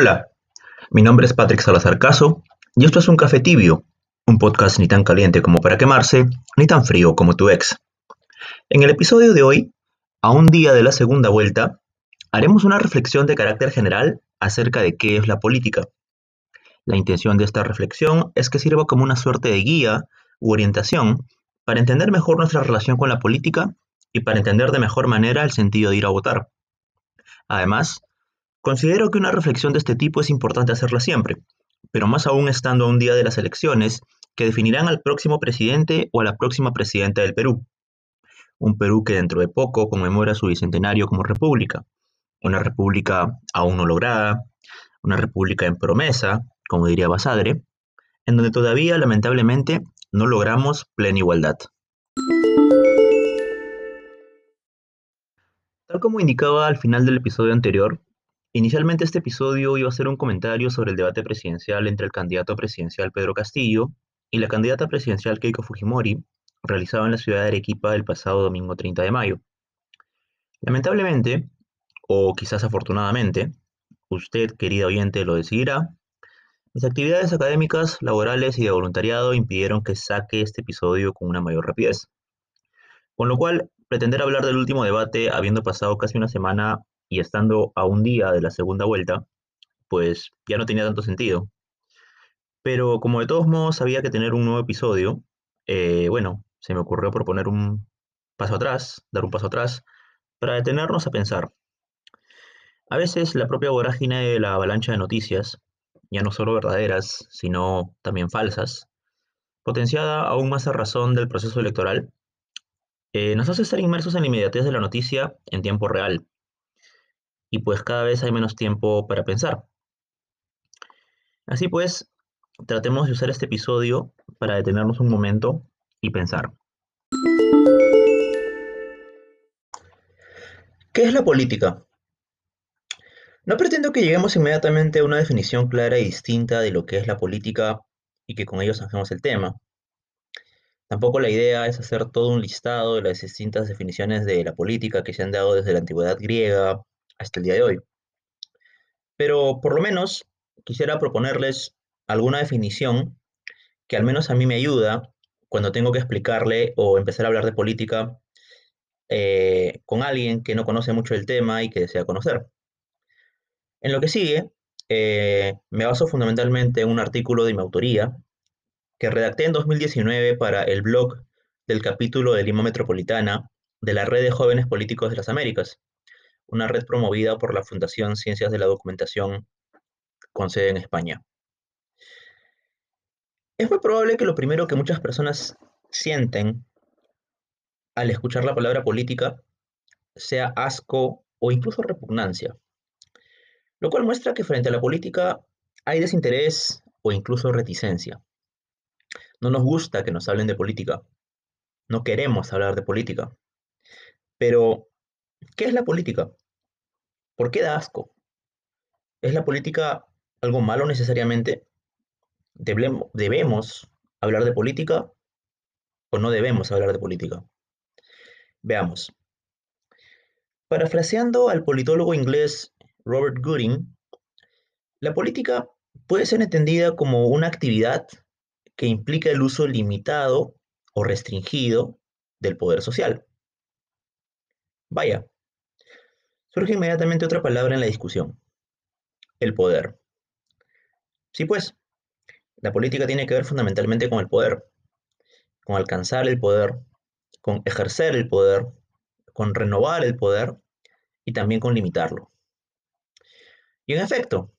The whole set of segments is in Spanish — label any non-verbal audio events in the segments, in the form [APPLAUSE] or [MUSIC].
Hola, mi nombre es Patrick Salazar Caso y esto es Un Café Tibio, un podcast ni tan caliente como para quemarse, ni tan frío como tu ex. En el episodio de hoy, a un día de la segunda vuelta, haremos una reflexión de carácter general acerca de qué es la política. La intención de esta reflexión es que sirva como una suerte de guía u orientación para entender mejor nuestra relación con la política y para entender de mejor manera el sentido de ir a votar. Además, considero que una reflexión de este tipo es importante hacerla siempre, pero más aún estando a un día de las elecciones que definirán al próximo presidente o a la próxima presidenta del Perú. Un Perú que dentro de poco conmemora su bicentenario como república. Una república aún no lograda, una república en promesa, como diría Basadre, en donde todavía lamentablemente no logramos plena igualdad. Tal como indicaba al final del episodio anterior, inicialmente este episodio iba a ser un comentario sobre el debate presidencial entre el candidato presidencial Pedro Castillo y la candidata presidencial Keiko Fujimori, realizado en la ciudad de Arequipa el pasado domingo 30 de mayo. Lamentablemente, o quizás afortunadamente, usted, querida oyente, lo decidirá, mis actividades académicas, laborales y de voluntariado impidieron que saque este episodio con una mayor rapidez. Con lo cual, pretender hablar del último debate habiendo pasado casi una semana y estando a un día de la segunda vuelta, pues ya no tenía tanto sentido. Pero como de todos modos había que tener un nuevo episodio, eh, bueno, se me ocurrió proponer un paso atrás, dar un paso atrás, para detenernos a pensar. A veces la propia vorágine de la avalancha de noticias ya no solo verdaderas, sino también falsas, potenciada aún más a razón del proceso electoral, eh, nos hace estar inmersos en la inmediatez de la noticia en tiempo real. Y pues cada vez hay menos tiempo para pensar. Así pues, tratemos de usar este episodio para detenernos un momento y pensar. ¿Qué es la política? No pretendo que lleguemos inmediatamente a una definición clara y distinta de lo que es la política y que con ello zanjemos el tema. Tampoco la idea es hacer todo un listado de las distintas definiciones de la política que se han dado desde la antigüedad griega hasta el día de hoy. Pero por lo menos quisiera proponerles alguna definición que al menos a mí me ayuda cuando tengo que explicarle o empezar a hablar de política eh, con alguien que no conoce mucho el tema y que desea conocer. En lo que sigue, eh, me baso fundamentalmente en un artículo de mi autoría que redacté en 2019 para el blog del capítulo de Lima Metropolitana de la Red de Jóvenes Políticos de las Américas, una red promovida por la Fundación Ciencias de la Documentación con sede en España. Es muy probable que lo primero que muchas personas sienten al escuchar la palabra política sea asco o incluso repugnancia lo cual muestra que frente a la política hay desinterés o incluso reticencia. No nos gusta que nos hablen de política. No queremos hablar de política. Pero, ¿qué es la política? ¿Por qué da asco? ¿Es la política algo malo necesariamente? ¿Debemos hablar de política o no debemos hablar de política? Veamos. Parafraseando al politólogo inglés Robert Gooding, la política puede ser entendida como una actividad que implica el uso limitado o restringido del poder social. Vaya, surge inmediatamente otra palabra en la discusión, el poder. Sí, pues, la política tiene que ver fundamentalmente con el poder, con alcanzar el poder, con ejercer el poder, con renovar el poder y también con limitarlo. Y en efecto,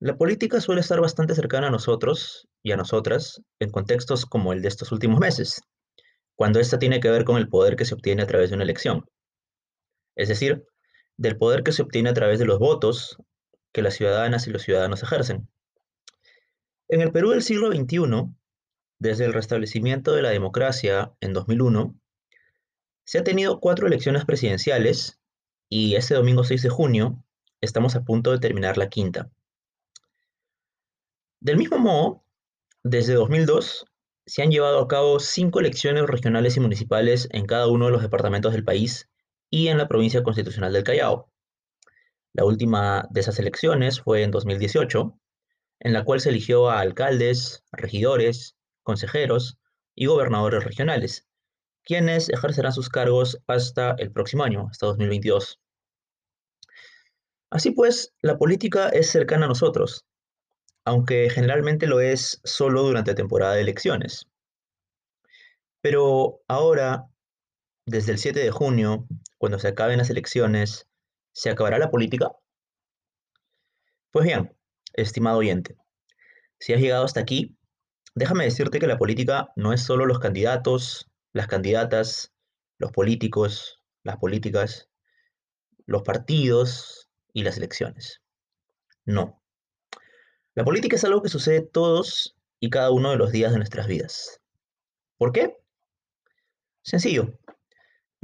la política suele estar bastante cercana a nosotros y a nosotras en contextos como el de estos últimos meses, cuando ésta tiene que ver con el poder que se obtiene a través de una elección. Es decir, del poder que se obtiene a través de los votos que las ciudadanas y los ciudadanos ejercen. En el Perú del siglo XXI, desde el restablecimiento de la democracia en 2001, se ha tenido cuatro elecciones presidenciales y este domingo 6 de junio estamos a punto de terminar la quinta. Del mismo modo, desde 2002 se han llevado a cabo cinco elecciones regionales y municipales en cada uno de los departamentos del país y en la provincia constitucional del Callao. La última de esas elecciones fue en 2018, en la cual se eligió a alcaldes, regidores, consejeros y gobernadores regionales, quienes ejercerán sus cargos hasta el próximo año, hasta 2022. Así pues, la política es cercana a nosotros, aunque generalmente lo es solo durante temporada de elecciones. Pero ahora, desde el 7 de junio, cuando se acaben las elecciones, ¿se acabará la política? Pues bien, estimado oyente, si has llegado hasta aquí, déjame decirte que la política no es solo los candidatos, las candidatas, los políticos, las políticas, los partidos y las elecciones. No. La política es algo que sucede todos y cada uno de los días de nuestras vidas. ¿Por qué? Sencillo,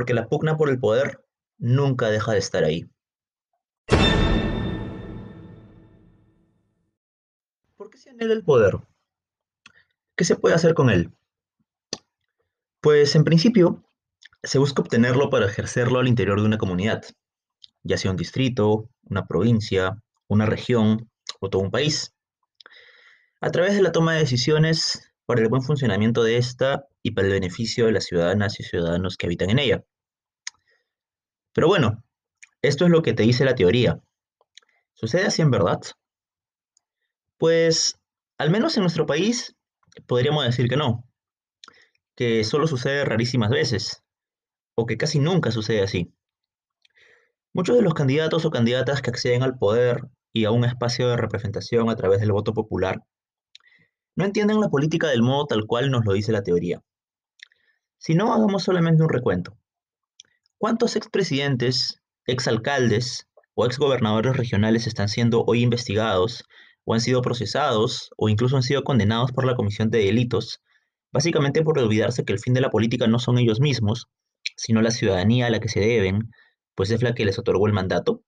porque la pugna por el poder nunca deja de estar ahí. ¿Por qué se anhela el poder? ¿Qué se puede hacer con él? Pues en principio se busca obtenerlo para ejercerlo al interior de una comunidad, ya sea un distrito, una provincia, una región o todo un país, a través de la toma de decisiones para el buen funcionamiento de esta y para el beneficio de las ciudadanas y ciudadanos que habitan en ella. Pero bueno, esto es lo que te dice la teoría. ¿Sucede así en verdad? Pues, al menos en nuestro país, podríamos decir que no que solo sucede rarísimas veces, o que casi nunca sucede así. Muchos de los candidatos o candidatas que acceden al poder y a un espacio de representación a través del voto popular no entienden la política del modo tal cual nos lo dice la teoría. Si no, hagamos solamente un recuento. ¿Cuántos expresidentes, exalcaldes o exgobernadores regionales están siendo hoy investigados o han sido procesados o incluso han sido condenados por la Comisión de Delitos básicamente por olvidarse que el fin de la política no son ellos mismos, sino la ciudadanía a la que se deben, pues es la que les otorgó el mandato.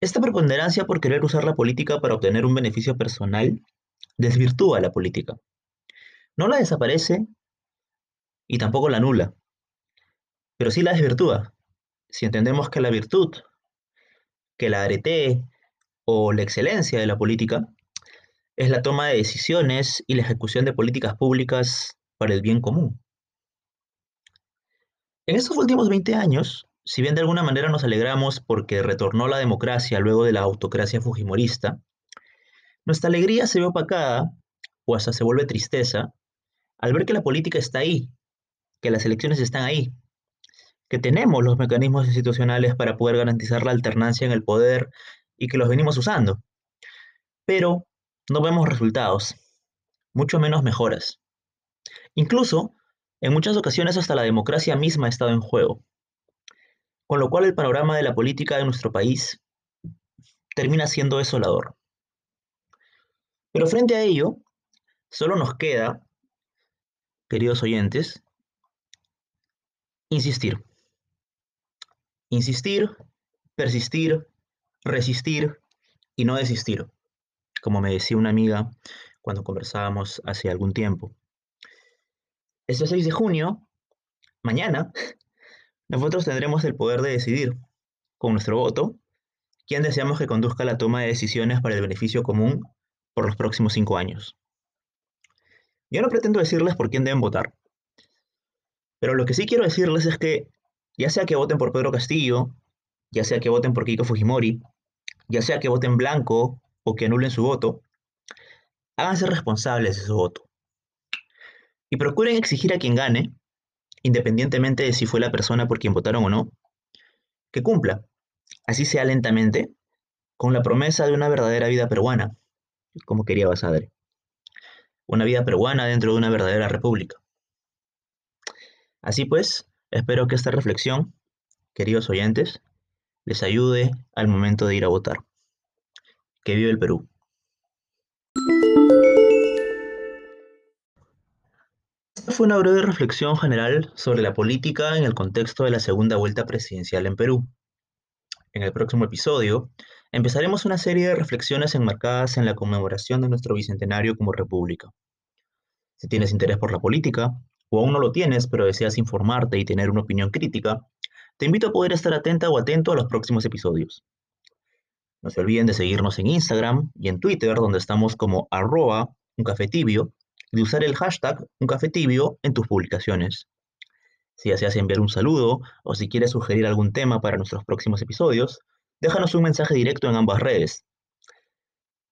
Esta preponderancia por querer usar la política para obtener un beneficio personal desvirtúa la política. No la desaparece y tampoco la anula, pero sí la desvirtúa. Si entendemos que la virtud, que la arete o la excelencia de la política es la toma de decisiones y la ejecución de políticas públicas para el bien común. En estos últimos 20 años, si bien de alguna manera nos alegramos porque retornó la democracia luego de la autocracia fujimorista, nuestra alegría se ve opacada, o hasta se vuelve tristeza, al ver que la política está ahí, que las elecciones están ahí, que tenemos los mecanismos institucionales para poder garantizar la alternancia en el poder y que los venimos usando. Pero no vemos resultados, mucho menos mejoras. Incluso, en muchas ocasiones hasta la democracia misma ha estado en juego. Con lo cual el panorama de la política de nuestro país termina siendo desolador. Pero frente a ello, solo nos queda, queridos oyentes, insistir. Insistir, persistir, resistir y no desistir como me decía una amiga cuando conversábamos hace algún tiempo. Este 6 de junio, mañana, [LAUGHS] nosotros tendremos el poder de decidir, con nuestro voto, quién deseamos que conduzca la toma de decisiones para el beneficio común por los próximos cinco años. Yo no pretendo decirles por quién deben votar, pero lo que sí quiero decirles es que, ya sea que voten por Pedro Castillo, ya sea que voten por Keiko Fujimori, ya sea que voten blanco o que anulen su voto, háganse responsables de su voto. Y procuren exigir a quien gane, independientemente de si fue la persona por quien votaron o no, que cumpla, así sea lentamente, con la promesa de una verdadera vida peruana, como quería Basadre. Una vida peruana dentro de una verdadera república. Así pues, espero que esta reflexión, queridos oyentes, les ayude al momento de ir a votar. Que vive el Perú. Esta fue una breve reflexión general sobre la política en el contexto de la segunda vuelta presidencial en Perú. En el próximo episodio empezaremos una serie de reflexiones enmarcadas en la conmemoración de nuestro bicentenario como república. Si tienes interés por la política, o aún no lo tienes, pero deseas informarte y tener una opinión crítica, te invito a poder estar atenta o atento a los próximos episodios. No se olviden de seguirnos en Instagram y en Twitter, donde estamos como arroba un café tibio, y de usar el hashtag un café tibio en tus publicaciones. Si deseas enviar un saludo o si quieres sugerir algún tema para nuestros próximos episodios, déjanos un mensaje directo en ambas redes.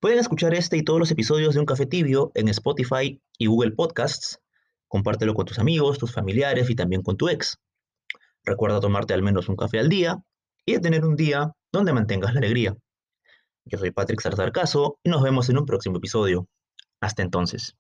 Pueden escuchar este y todos los episodios de Un Café Tibio en Spotify y Google Podcasts. Compártelo con tus amigos, tus familiares y también con tu ex. Recuerda tomarte al menos un café al día y tener un día donde mantengas la alegría. Yo soy Patrick Salazar Caso y nos vemos en un próximo episodio. Hasta entonces.